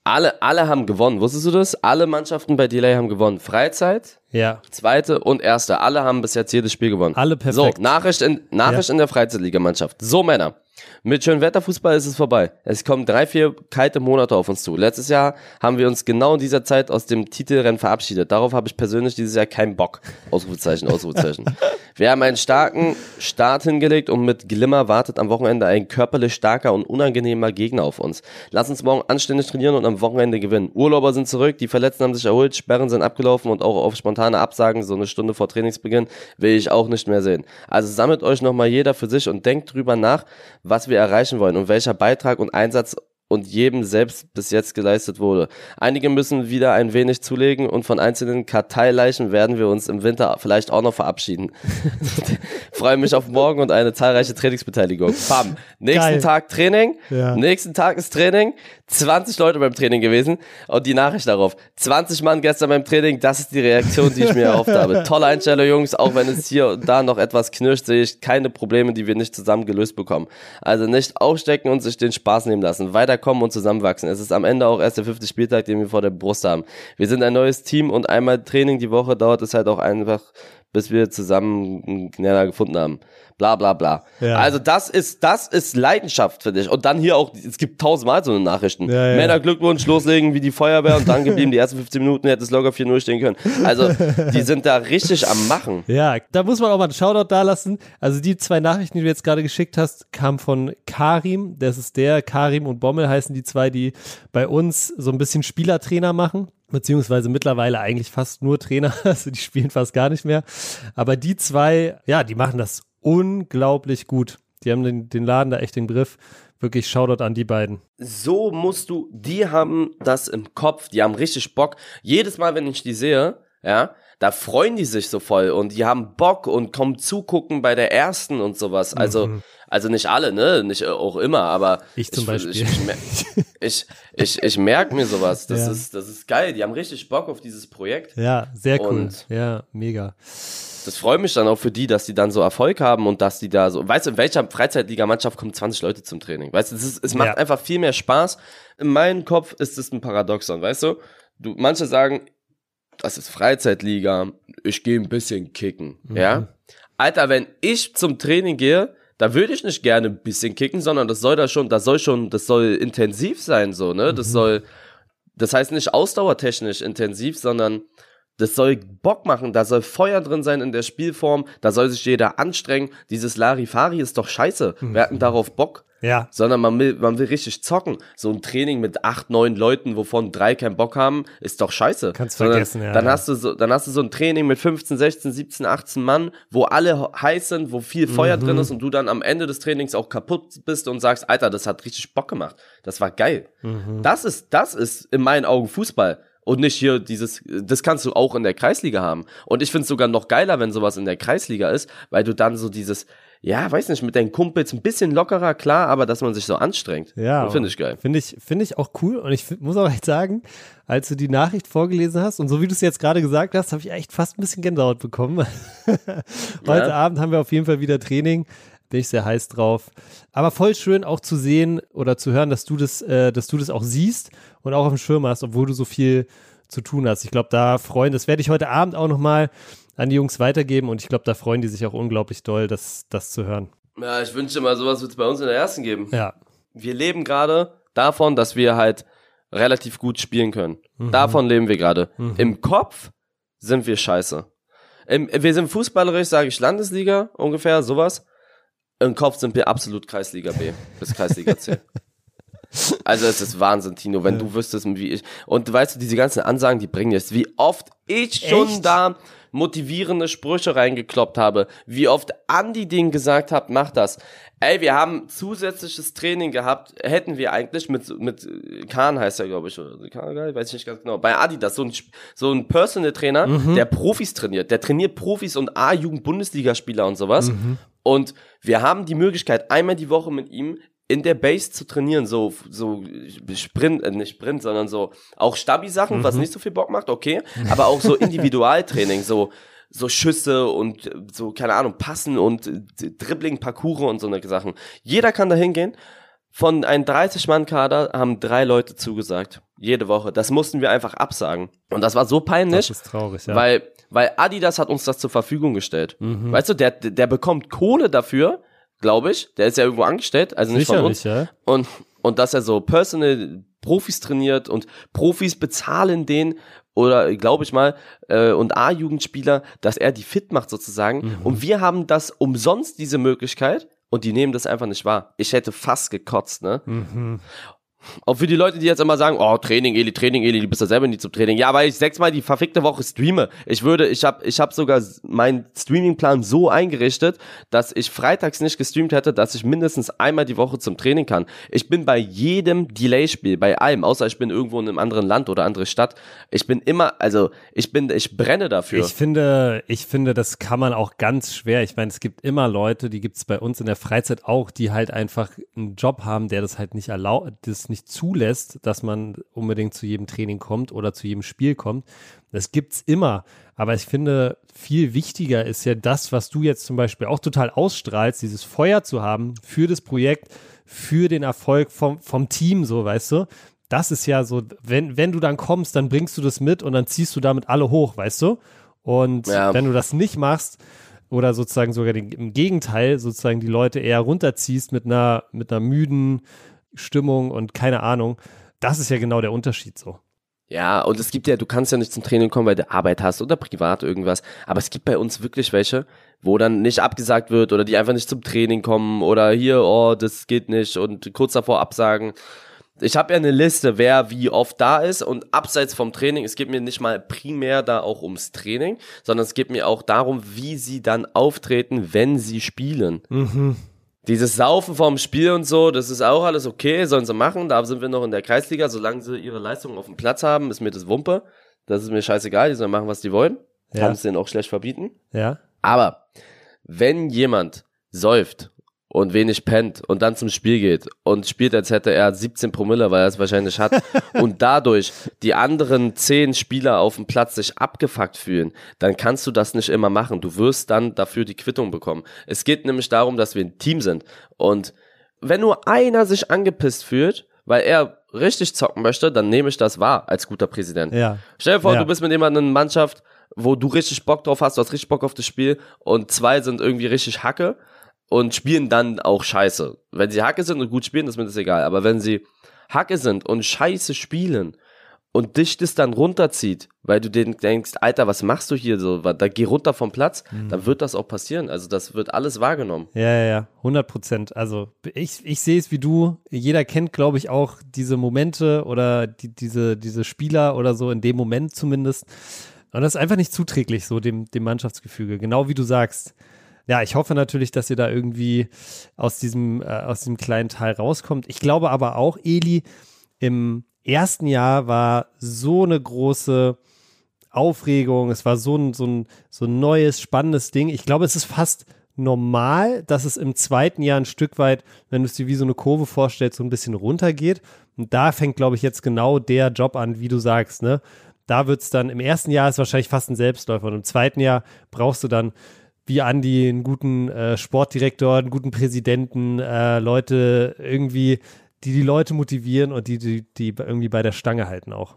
Alle, alle haben gewonnen. Wusstest du das? Alle Mannschaften bei Delay haben gewonnen. Freizeit, Ja. zweite und erste. Alle haben bis jetzt jedes Spiel gewonnen. Alle perfekt. So, Nachricht in, Nachricht in der Freizeitligamannschaft. So, Männer. Mit Schönwetterfußball ist es vorbei. Es kommen drei, vier kalte Monate auf uns zu. Letztes Jahr haben wir uns genau in dieser Zeit aus dem Titelrennen verabschiedet. Darauf habe ich persönlich dieses Jahr keinen Bock. Ausrufezeichen, Ausrufezeichen. wir haben einen starken Start hingelegt und mit Glimmer wartet am Wochenende ein körperlich starker und unangenehmer Gegner auf uns. Lass uns morgen anständig trainieren und am Wochenende gewinnen. Urlauber sind zurück, die Verletzten haben sich erholt, Sperren sind abgelaufen und auch auf spontane Absagen, so eine Stunde vor Trainingsbeginn, will ich auch nicht mehr sehen. Also sammelt euch nochmal jeder für sich und denkt drüber nach, was wir erreichen wollen und welcher Beitrag und Einsatz und jedem selbst bis jetzt geleistet wurde. Einige müssen wieder ein wenig zulegen und von einzelnen Karteileichen werden wir uns im Winter vielleicht auch noch verabschieden. Freue mich auf morgen und eine zahlreiche Trainingsbeteiligung. Bam. Nächsten Geil. Tag Training. Ja. Nächsten Tag ist Training. 20 Leute beim Training gewesen und die Nachricht darauf. 20 Mann gestern beim Training. Das ist die Reaktion, die ich mir erhofft habe. Tolle Einstellung, Jungs. Auch wenn es hier und da noch etwas knirscht, sehe ich keine Probleme, die wir nicht zusammen gelöst bekommen. Also nicht aufstecken und sich den Spaß nehmen lassen. Weiterkommen und zusammenwachsen. Es ist am Ende auch erst der fünfte Spieltag, den wir vor der Brust haben. Wir sind ein neues Team und einmal Training die Woche dauert es halt auch einfach, bis wir zusammen einen Knaller gefunden haben. Bla bla bla. Ja. Also das ist, das ist Leidenschaft für dich. Und dann hier auch, es gibt tausendmal so eine Nachrichten. Ja, ja. Männer Glückwunsch, loslegen wie die Feuerwehr und dann geblieben. Die ersten 15 Minuten hätte es locker 4-0 stehen können. Also, die sind da richtig am Machen. Ja, da muss man auch mal einen Shoutout da lassen. Also die zwei Nachrichten, die du jetzt gerade geschickt hast, kamen von Karim. Das ist der, Karim und Bommel heißen die zwei, die bei uns so ein bisschen Spielertrainer machen. Beziehungsweise mittlerweile eigentlich fast nur Trainer. Also die spielen fast gar nicht mehr. Aber die zwei, ja, die machen das unglaublich gut. Die haben den, den Laden da echt im Griff. Wirklich Shoutout an die beiden. So musst du, die haben das im Kopf, die haben richtig Bock. Jedes Mal, wenn ich die sehe, ja, da freuen die sich so voll und die haben Bock und kommen zugucken bei der ersten und sowas. Also, also nicht alle, ne, nicht auch immer, aber Mhm. Ich zum Beispiel. Ich, ich, ich, ich, ich merke mir sowas. Das Ja. ist, das ist geil. Die haben richtig Bock auf dieses Projekt. Ja, sehr cool. Und- ja, mega. Das freut mich dann auch für die, dass die dann so Erfolg haben und dass die da so, weißt du, in welcher Freizeitligamannschaft kommen 20 Leute zum Training? Weißt du, das ist, es macht Ja. einfach viel mehr Spaß. In meinem Kopf ist es ein Paradoxon, weißt du? Du, manche sagen, das ist Freizeitliga, ich gehe ein bisschen kicken, ja? Alter, wenn ich zum Training gehe, da würde ich nicht gerne ein bisschen kicken, sondern das soll da schon, das soll schon, das soll intensiv sein, so, ne? Das soll, das heißt nicht ausdauertechnisch intensiv, sondern das soll Bock machen, da soll Feuer drin sein in der Spielform, da soll sich jeder anstrengen. Dieses Larifari ist doch scheiße. Wir hatten darauf Bock. Ja, Sondern man will, man will richtig zocken. So ein Training mit acht, neun Leuten, wovon drei keinen Bock haben, ist doch scheiße. Kannst Sondern vergessen, ja, Dann ja. hast du so, dann hast du so ein Training mit 15, 16, 17, 18 Mann, wo alle heiß sind, wo viel Feuer Mhm. drin ist und du dann am Ende des Trainings auch kaputt bist und sagst, Alter, das hat richtig Bock gemacht. Das war geil. Mhm. Das ist, das ist in meinen Augen Fußball. Und nicht hier dieses, das kannst du auch in der Kreisliga haben. Und ich finde es sogar noch geiler, wenn sowas in der Kreisliga ist, weil du dann so dieses, ja, weiß nicht, mit deinen Kumpels ein bisschen lockerer, klar, aber dass man sich so anstrengt. Ja. Finde ich geil. Finde ich, finde ich auch cool. Und ich muss auch echt sagen, als du die Nachricht vorgelesen hast und so wie du es jetzt gerade gesagt hast, habe ich echt fast ein bisschen Gänsehaut bekommen. Heute ja. Abend haben wir auf jeden Fall wieder Training. Bin ich sehr heiß drauf. Aber voll schön auch zu sehen oder zu hören, dass du das, äh, dass du das auch siehst und auch auf dem Schirm hast, obwohl du so viel zu tun hast. Ich glaube, da freuen, das werde ich heute Abend auch nochmal an die Jungs weitergeben und ich glaube, da freuen die sich auch unglaublich doll, das, das zu hören. Ja, ich wünschte mal, sowas wird es bei uns in der ersten geben. Ja. Wir leben gerade davon, dass wir halt relativ gut spielen können. Mhm. Davon leben wir gerade. Mhm. Im Kopf sind wir scheiße. Im, wir sind fußballerisch, sage ich, Landesliga ungefähr, sowas. Im Kopf sind wir absolut Kreisliga B bis Kreisliga C. Also es ist Wahnsinn, Tino, wenn ja. du wüsstest, wie ich. Und weißt du, diese ganzen Ansagen, die bringen jetzt, wie oft ich schon Echt? da motivierende Sprüche reingekloppt habe, wie oft Andi den gesagt hat, mach das. Ey, wir haben zusätzliches Training gehabt, hätten wir eigentlich mit, mit Kahn heißt er, glaube ich, oder Kahn, weiß ich nicht ganz genau, bei Adidas, so ein, so ein Personal Trainer, mhm. der Profis trainiert, der trainiert Profis und A-Jugend-Bundesligaspieler und sowas. Mhm. Und wir haben die Möglichkeit, einmal die Woche mit ihm in der Base zu trainieren, so, so Sprint, äh, nicht Sprint, sondern so auch Stabi-Sachen, mhm. was nicht so viel Bock macht, okay, aber auch so Individualtraining, so, so Schüsse und so, keine Ahnung, Passen und Dribbling, Parcours und so eine Sachen. Jeder kann da hingehen. Von einem 30-Mann-Kader haben drei Leute zugesagt. Jede Woche. Das mussten wir einfach absagen. Und das war so peinlich. Das ist traurig, ja. Weil, weil Adidas hat uns das zur Verfügung gestellt. Mhm. Weißt du, der, der bekommt Kohle dafür, glaube ich. Der ist ja irgendwo angestellt, also nicht von uns. Ja. Und, und dass er so personal Profis trainiert und Profis bezahlen den oder glaube ich mal äh, und A-Jugendspieler, dass er die fit macht sozusagen. Mhm. Und wir haben das umsonst diese Möglichkeit und die nehmen das einfach nicht wahr. Ich hätte fast gekotzt, ne? Mhm. Auch für die Leute, die jetzt immer sagen, oh, Training, Eli, Training, Eli, du bist ja selber nie zum Training. Ja, weil ich sechsmal die verfickte Woche streame. Ich würde, ich habe ich hab sogar meinen Streamingplan so eingerichtet, dass ich freitags nicht gestreamt hätte, dass ich mindestens einmal die Woche zum Training kann. Ich bin bei jedem Delay-Spiel, bei allem, außer ich bin irgendwo in einem anderen Land oder andere Stadt. Ich bin immer, also ich bin, ich brenne dafür. Ich finde, ich finde, das kann man auch ganz schwer. Ich meine, es gibt immer Leute, die gibt es bei uns in der Freizeit auch, die halt einfach einen Job haben, der das halt nicht erlaubt, nicht zulässt, dass man unbedingt zu jedem Training kommt oder zu jedem Spiel kommt. Das gibt's immer. Aber ich finde, viel wichtiger ist ja das, was du jetzt zum Beispiel auch total ausstrahlst, dieses Feuer zu haben für das Projekt, für den Erfolg vom, vom Team, so, weißt du? Das ist ja so, wenn, wenn du dann kommst, dann bringst du das mit und dann ziehst du damit alle hoch, weißt du? Und ja. wenn du das nicht machst, oder sozusagen sogar den, im Gegenteil, sozusagen die Leute eher runterziehst mit einer, mit einer müden, Stimmung und keine Ahnung. Das ist ja genau der Unterschied so. Ja, und es gibt ja, du kannst ja nicht zum Training kommen, weil du Arbeit hast oder privat irgendwas. Aber es gibt bei uns wirklich welche, wo dann nicht abgesagt wird oder die einfach nicht zum Training kommen oder hier, oh, das geht nicht und kurz davor absagen. Ich habe ja eine Liste, wer wie oft da ist und abseits vom Training, es geht mir nicht mal primär da auch ums Training, sondern es geht mir auch darum, wie sie dann auftreten, wenn sie spielen. Mhm. Dieses Saufen vorm Spiel und so, das ist auch alles okay, sollen sie machen. Da sind wir noch in der Kreisliga. Solange sie ihre Leistungen auf dem Platz haben, ist mir das Wumpe. Das ist mir scheißegal, die sollen machen, was die wollen. Ja. Kann es denen auch schlecht verbieten. Ja. Aber wenn jemand säuft und wenig pennt und dann zum Spiel geht und spielt, als hätte er 17 Promille, weil er es wahrscheinlich hat, und dadurch die anderen 10 Spieler auf dem Platz sich abgefuckt fühlen, dann kannst du das nicht immer machen. Du wirst dann dafür die Quittung bekommen. Es geht nämlich darum, dass wir ein Team sind. Und wenn nur einer sich angepisst fühlt, weil er richtig zocken möchte, dann nehme ich das wahr als guter Präsident. Ja. Stell dir vor, ja. du bist mit jemandem in einer Mannschaft, wo du richtig Bock drauf hast, du hast richtig Bock auf das Spiel und zwei sind irgendwie richtig Hacke und spielen dann auch scheiße. Wenn sie Hacke sind und gut spielen, ist mir das egal. Aber wenn sie Hacke sind und scheiße spielen und dich das dann runterzieht, weil du den denkst, Alter, was machst du hier so, da geh runter vom Platz, mhm. dann wird das auch passieren. Also das wird alles wahrgenommen. Ja, ja, ja, 100 Prozent. Also ich, ich sehe es wie du. Jeder kennt, glaube ich, auch diese Momente oder die, diese, diese Spieler oder so in dem Moment zumindest. Und das ist einfach nicht zuträglich, so dem, dem Mannschaftsgefüge. Genau wie du sagst ja, ich hoffe natürlich, dass ihr da irgendwie aus diesem, äh, aus diesem kleinen Teil rauskommt. Ich glaube aber auch, Eli, im ersten Jahr war so eine große Aufregung, es war so ein, so ein, so ein neues, spannendes Ding. Ich glaube, es ist fast normal, dass es im zweiten Jahr ein Stück weit, wenn du es dir wie so eine Kurve vorstellst, so ein bisschen runtergeht. Und da fängt, glaube ich, jetzt genau der Job an, wie du sagst, ne? Da wird es dann, im ersten Jahr ist wahrscheinlich fast ein Selbstläufer und im zweiten Jahr brauchst du dann wie Andi einen guten äh, Sportdirektor, einen guten Präsidenten, äh, Leute irgendwie, die die Leute motivieren und die, die, die irgendwie bei der Stange halten auch.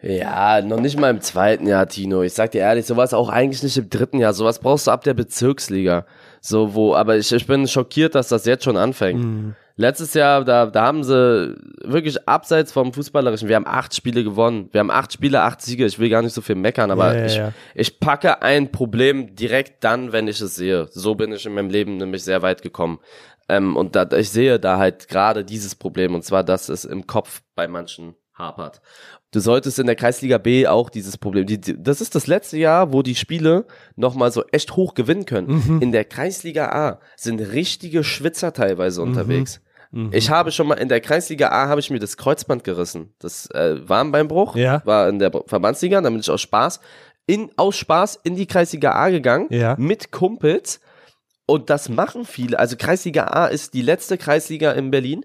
Ja, noch nicht mal im zweiten Jahr, Tino. Ich sag dir ehrlich, sowas auch eigentlich nicht im dritten Jahr. Sowas brauchst du ab der Bezirksliga. So, wo, aber ich, ich bin schockiert, dass das jetzt schon anfängt. Mhm. Letztes Jahr, da, da haben sie wirklich abseits vom Fußballerischen, wir haben acht Spiele gewonnen. Wir haben acht Spiele, acht Siege. Ich will gar nicht so viel meckern, aber ja, ja, ja. Ich, ich packe ein Problem direkt dann, wenn ich es sehe. So bin ich in meinem Leben nämlich sehr weit gekommen. Ähm, und da, ich sehe da halt gerade dieses Problem, und zwar, dass es im Kopf bei manchen hapert. Du solltest in der Kreisliga B auch dieses Problem. Die, das ist das letzte Jahr, wo die Spiele nochmal so echt hoch gewinnen können. Mhm. In der Kreisliga A sind richtige Schwitzer teilweise mhm. unterwegs. Mhm. Ich habe schon mal in der Kreisliga A habe ich mir das Kreuzband gerissen. Das äh, war ein Beinbruch, ja. war in der Verbandsliga, dann bin ich aus Spaß in aus Spaß in die Kreisliga A gegangen ja. mit Kumpels und das machen viele. Also Kreisliga A ist die letzte Kreisliga in Berlin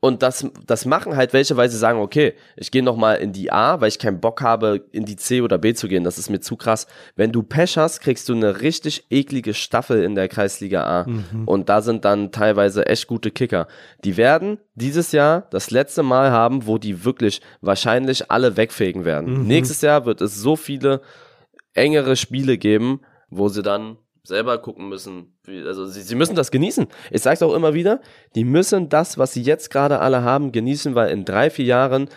und das, das machen halt welche, weil sie sagen, okay, ich gehe nochmal in die A, weil ich keinen Bock habe, in die C oder B zu gehen. Das ist mir zu krass. Wenn du Pech hast, kriegst du eine richtig eklige Staffel in der Kreisliga A. Mhm. Und da sind dann teilweise echt gute Kicker. Die werden dieses Jahr das letzte Mal haben, wo die wirklich wahrscheinlich alle wegfegen werden. Mhm. Nächstes Jahr wird es so viele engere Spiele geben, wo sie dann selber gucken müssen. Also sie, sie müssen das genießen. Ich sage es auch immer wieder, die müssen das, was sie jetzt gerade alle haben, genießen, weil in drei, vier Jahren,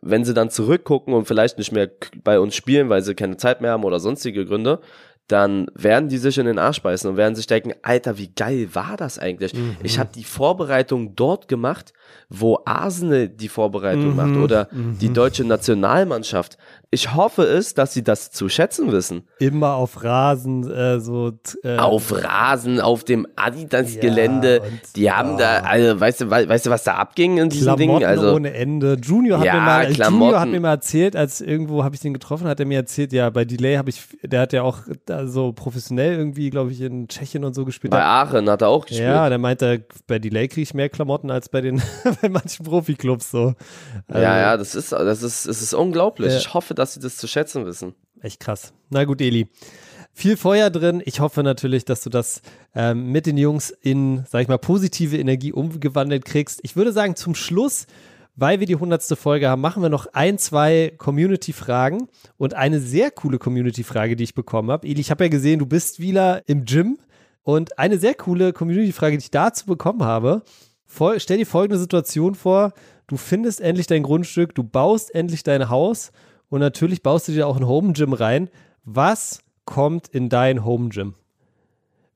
wenn sie dann zurückgucken und vielleicht nicht mehr bei uns spielen, weil sie keine Zeit mehr haben oder sonstige Gründe, dann werden die sich in den Arsch beißen und werden sich denken, Alter, wie geil war das eigentlich? Mhm. Ich habe die Vorbereitung dort gemacht, wo Arsenal die Vorbereitung mhm. macht oder mhm. die deutsche Nationalmannschaft ich hoffe es, dass sie das zu schätzen wissen. Immer auf Rasen, äh, so. Äh, auf Rasen, auf dem Adidas-Gelände. Ja, die haben oh. da, also weißt du, weißt du, was da abging in diesem Klamotten Ding? Also ohne Ende. Junior hat ja, mir mal, Junior hat mir mal erzählt, als irgendwo habe ich den getroffen, hat er mir erzählt, ja, bei Delay habe ich, der hat ja auch da so professionell irgendwie, glaube ich, in Tschechien und so gespielt. Bei Aachen hat er auch gespielt. Ja, der meinte, bei Delay kriege ich mehr Klamotten als bei den, bei manchen Profiklubs so. Also, ja, ja, das ist, das ist, es ist unglaublich. Ja. Ich hoffe, dass sie das zu schätzen wissen. Echt krass. Na gut, Eli. Viel Feuer drin. Ich hoffe natürlich, dass du das ähm, mit den Jungs in, sag ich mal, positive Energie umgewandelt kriegst. Ich würde sagen, zum Schluss, weil wir die hundertste Folge haben, machen wir noch ein, zwei Community-Fragen und eine sehr coole Community-Frage, die ich bekommen habe. Eli, ich habe ja gesehen, du bist wieder im Gym und eine sehr coole Community-Frage, die ich dazu bekommen habe. stell dir folgende Situation vor. Du findest endlich dein Grundstück, du baust endlich dein Haus und natürlich baust du dir auch ein Home Gym rein. Was kommt in dein Home Gym?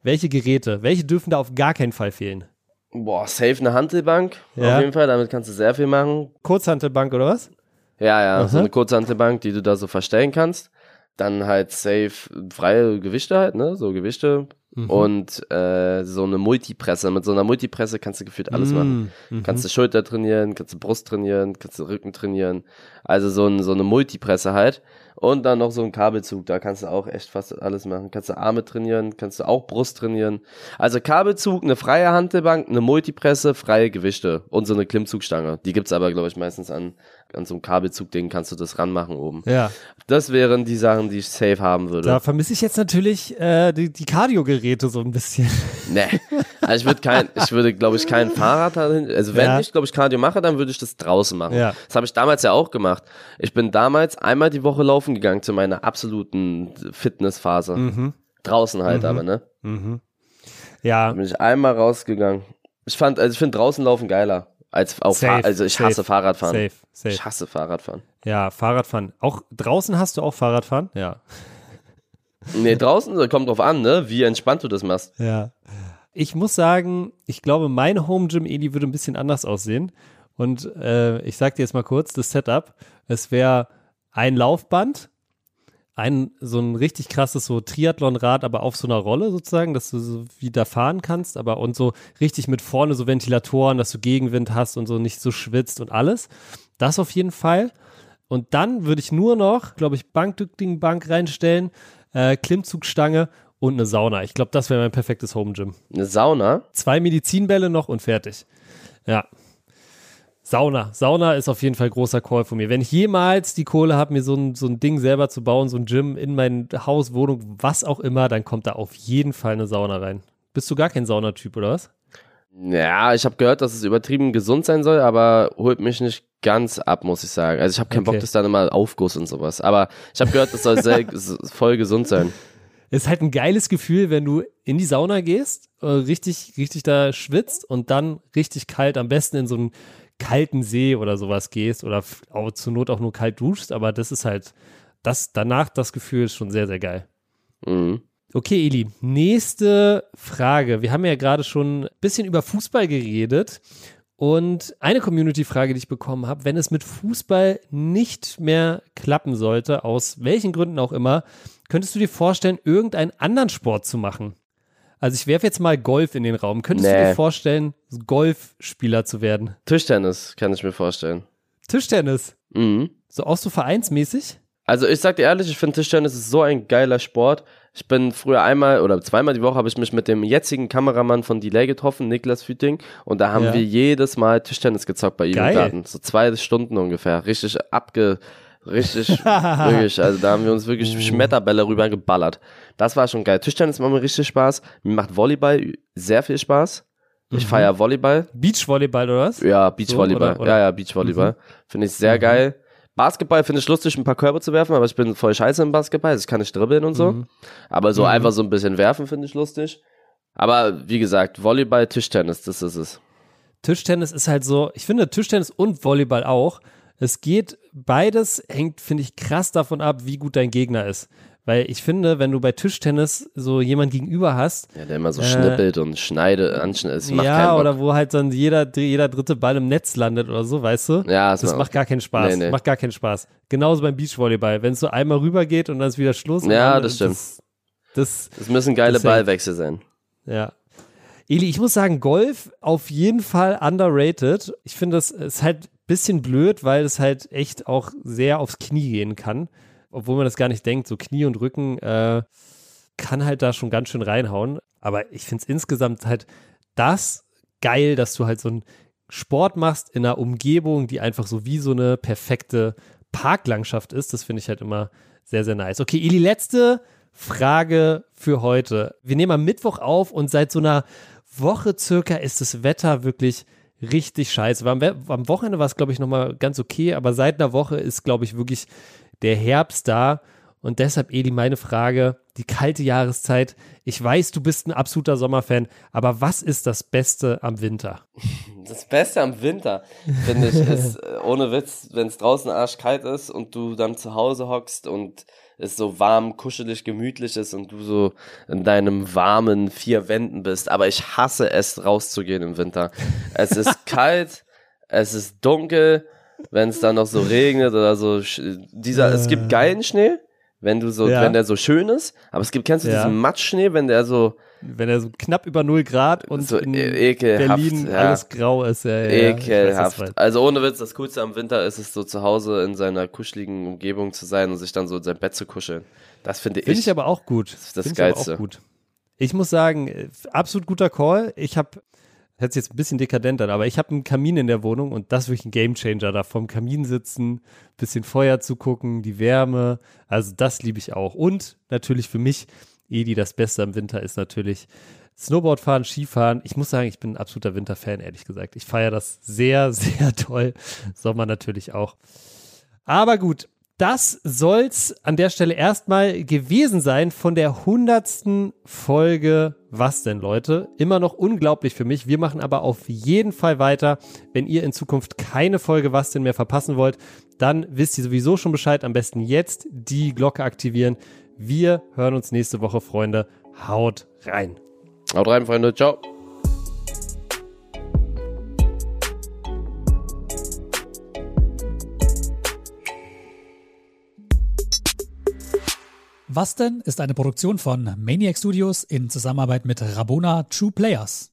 Welche Geräte? Welche dürfen da auf gar keinen Fall fehlen? Boah, safe eine Hantelbank. Ja. Auf jeden Fall, damit kannst du sehr viel machen. Kurzhantelbank oder was? Ja, ja, Aha. so eine Kurzhantelbank, die du da so verstellen kannst. Dann halt safe freie Gewichte halt, ne? So Gewichte. Mhm. Und äh, so eine Multipresse. Mit so einer Multipresse kannst du gefühlt alles mhm. machen. Mhm. Kannst du Schulter trainieren, kannst du Brust trainieren, kannst du Rücken trainieren. Also so, ein, so eine Multipresse halt. Und dann noch so ein Kabelzug, da kannst du auch echt fast alles machen. Kannst du Arme trainieren, kannst du auch Brust trainieren. Also Kabelzug, eine freie Handelbank, eine Multipresse, freie Gewichte und so eine Klimmzugstange. Die gibt's aber, glaube ich, meistens an, an so einem Kabelzug-Ding kannst du das ranmachen oben. Ja. Das wären die Sachen, die ich safe haben würde. Da vermisse ich jetzt natürlich äh, die, die Cardio-Geräte so ein bisschen. Nee. Also ich würde kein, ich würde, glaube ich, kein Fahrrad dahin. Also wenn ja. ich, glaube ich, Cardio mache, dann würde ich das draußen machen. Ja. Das habe ich damals ja auch gemacht. Ich bin damals einmal die Woche laufen gegangen zu meiner absoluten Fitnessphase. Mhm. Draußen halt mhm. aber, ne? Mhm. Ja. Da bin ich einmal rausgegangen. Ich fand, also ich finde draußen laufen geiler. Als auch safe, also ich safe, hasse Fahrradfahren. Safe, safe. Ich hasse Fahrradfahren. Ja, Fahrradfahren. Auch draußen hast du auch Fahrradfahren? Ja. Nee, draußen kommt drauf an, ne, wie entspannt du das machst. Ja. Ich muss sagen, ich glaube, mein Home Gym Eli würde ein bisschen anders aussehen. Und äh, ich sag dir jetzt mal kurz das Setup. Es wäre ein Laufband, ein so ein richtig krasses so Triathlonrad, aber auf so einer Rolle sozusagen, dass du so wieder fahren kannst, aber und so richtig mit vorne so Ventilatoren, dass du Gegenwind hast und so nicht so schwitzt und alles. Das auf jeden Fall. Und dann würde ich nur noch, glaube ich, Bankding Bank reinstellen, äh, Klimmzugstange und eine Sauna. Ich glaube, das wäre mein perfektes Home Gym. Eine Sauna? Zwei Medizinbälle noch und fertig. Ja. Sauna. Sauna ist auf jeden Fall großer Call von mir. Wenn ich jemals die Kohle habe, mir so ein, so ein Ding selber zu bauen, so ein Gym in mein Haus, Wohnung, was auch immer, dann kommt da auf jeden Fall eine Sauna rein. Bist du gar kein Saunatyp, oder was? Ja, ich habe gehört, dass es übertrieben gesund sein soll, aber holt mich nicht ganz ab, muss ich sagen. Also ich habe keinen okay. Bock, dass dann immer Aufguss und sowas. Aber ich habe gehört, das soll sehr voll gesund sein. Es ist halt ein geiles Gefühl, wenn du in die Sauna gehst, äh, richtig, richtig da schwitzt und dann richtig kalt, am besten in so einen kalten See oder sowas gehst oder auch zur Not auch nur kalt duschst, aber das ist halt, das danach das Gefühl ist schon sehr, sehr geil. Mhm. Okay, Eli, nächste Frage. Wir haben ja gerade schon ein bisschen über Fußball geredet und eine Community-Frage, die ich bekommen habe, wenn es mit Fußball nicht mehr klappen sollte, aus welchen Gründen auch immer, könntest du dir vorstellen, irgendeinen anderen Sport zu machen? Also ich werfe jetzt mal Golf in den Raum. Könntest nee. du dir vorstellen, Golfspieler zu werden? Tischtennis kann ich mir vorstellen. Tischtennis? Mhm. So auch so vereinsmäßig? Also ich sag dir ehrlich, ich finde Tischtennis ist so ein geiler Sport. Ich bin früher einmal oder zweimal die Woche habe ich mich mit dem jetzigen Kameramann von Delay getroffen, Niklas Füting, und da haben ja. wir jedes Mal Tischtennis gezockt bei ihm im Garten. So zwei Stunden ungefähr. Richtig abge Richtig, wirklich. Also da haben wir uns wirklich Schmetterbälle rübergeballert. Das war schon geil. Tischtennis macht mir richtig Spaß. Mir macht Volleyball sehr viel Spaß. Ich mhm. feiere Volleyball. Beachvolleyball oder was? Ja, Beachvolleyball. So, ja, ja, Beachvolleyball. Mhm. Finde ich sehr mhm. geil. Basketball finde ich lustig, ein paar Körbe zu werfen, aber ich bin voll scheiße im Basketball. Das kann ich dribbeln und so. Mhm. Aber so mhm. einfach so ein bisschen werfen finde ich lustig. Aber wie gesagt, Volleyball, Tischtennis, das ist es. Tischtennis ist halt so, ich finde Tischtennis und Volleyball auch es geht, beides hängt, finde ich, krass davon ab, wie gut dein Gegner ist. Weil ich finde, wenn du bei Tischtennis so jemand gegenüber hast. Ja, der immer so äh, schnippelt und schneidet, anschneidet, Ja, oder wo halt dann jeder, jeder dritte Ball im Netz landet oder so, weißt du? Ja, das, das macht gar keinen Spaß. Nee, nee. Macht gar keinen Spaß. Genauso beim Beachvolleyball. Wenn es so einmal rüber geht und dann ist wieder Schluss. Ja, das stimmt. Das, das, das müssen geile Ballwechsel sein. Ja. Eli, ich muss sagen, Golf auf jeden Fall underrated. Ich finde, das ist halt bisschen blöd, weil es halt echt auch sehr aufs Knie gehen kann. Obwohl man das gar nicht denkt. So Knie und Rücken äh, kann halt da schon ganz schön reinhauen. Aber ich finde es insgesamt halt das geil, dass du halt so einen Sport machst in einer Umgebung, die einfach so wie so eine perfekte Parklandschaft ist. Das finde ich halt immer sehr, sehr nice. Okay, Eli, letzte Frage für heute. Wir nehmen am Mittwoch auf und seit so einer Woche circa ist das Wetter wirklich richtig scheiße. Am, am Wochenende war es, glaube ich, nochmal ganz okay, aber seit einer Woche ist, glaube ich, wirklich der Herbst da. Und deshalb, Eli, meine Frage, die kalte Jahreszeit. Ich weiß, du bist ein absoluter Sommerfan, aber was ist das Beste am Winter? Das Beste am Winter, finde ich, ist, äh, ohne Witz, wenn es draußen arschkalt ist und du dann zu Hause hockst und es so warm, kuschelig, gemütlich ist und du so in deinem warmen vier Wänden bist. Aber ich hasse es, rauszugehen im Winter. Es ist kalt, es ist dunkel, wenn es dann noch so regnet oder so. Dieser, äh. es gibt geilen Schnee, wenn du so, ja. wenn der so schön ist. Aber es gibt, kennst du ja. diesen Matschschnee, wenn der so wenn er so knapp über 0 Grad und so in e- ekelhaft, Berlin ja. alles grau ist. Ja, ekelhaft. Weiß, also ohne Witz, das Coolste am Winter ist es so zu Hause in seiner kuscheligen Umgebung zu sein und sich dann so in sein Bett zu kuscheln. Das finde ich. Finde ich aber auch gut. Das ist das Geilste. Ich, gut. ich muss sagen, äh, absolut guter Call. Ich habe hört sich jetzt ein bisschen dekadent an, aber ich habe einen Kamin in der Wohnung und das ist wirklich ein Gamechanger da vom Kamin sitzen, bisschen Feuer zu gucken, die Wärme, also das liebe ich auch und natürlich für mich Edi, das Beste im Winter ist natürlich Snowboard fahren, Skifahren. Ich muss sagen, ich bin ein absoluter Winterfan, ehrlich gesagt. Ich feiere das sehr, sehr toll. Sommer natürlich auch. Aber gut, das soll's an der Stelle erstmal gewesen sein von der hundertsten Folge. Was denn, Leute? Immer noch unglaublich für mich. Wir machen aber auf jeden Fall weiter. Wenn ihr in Zukunft keine Folge Was denn mehr verpassen wollt, dann wisst ihr sowieso schon Bescheid. Am besten jetzt die Glocke aktivieren. Wir hören uns nächste Woche, Freunde. Haut rein. Haut rein, Freunde. Ciao. Was denn ist eine Produktion von Maniac Studios in Zusammenarbeit mit Rabona True Players.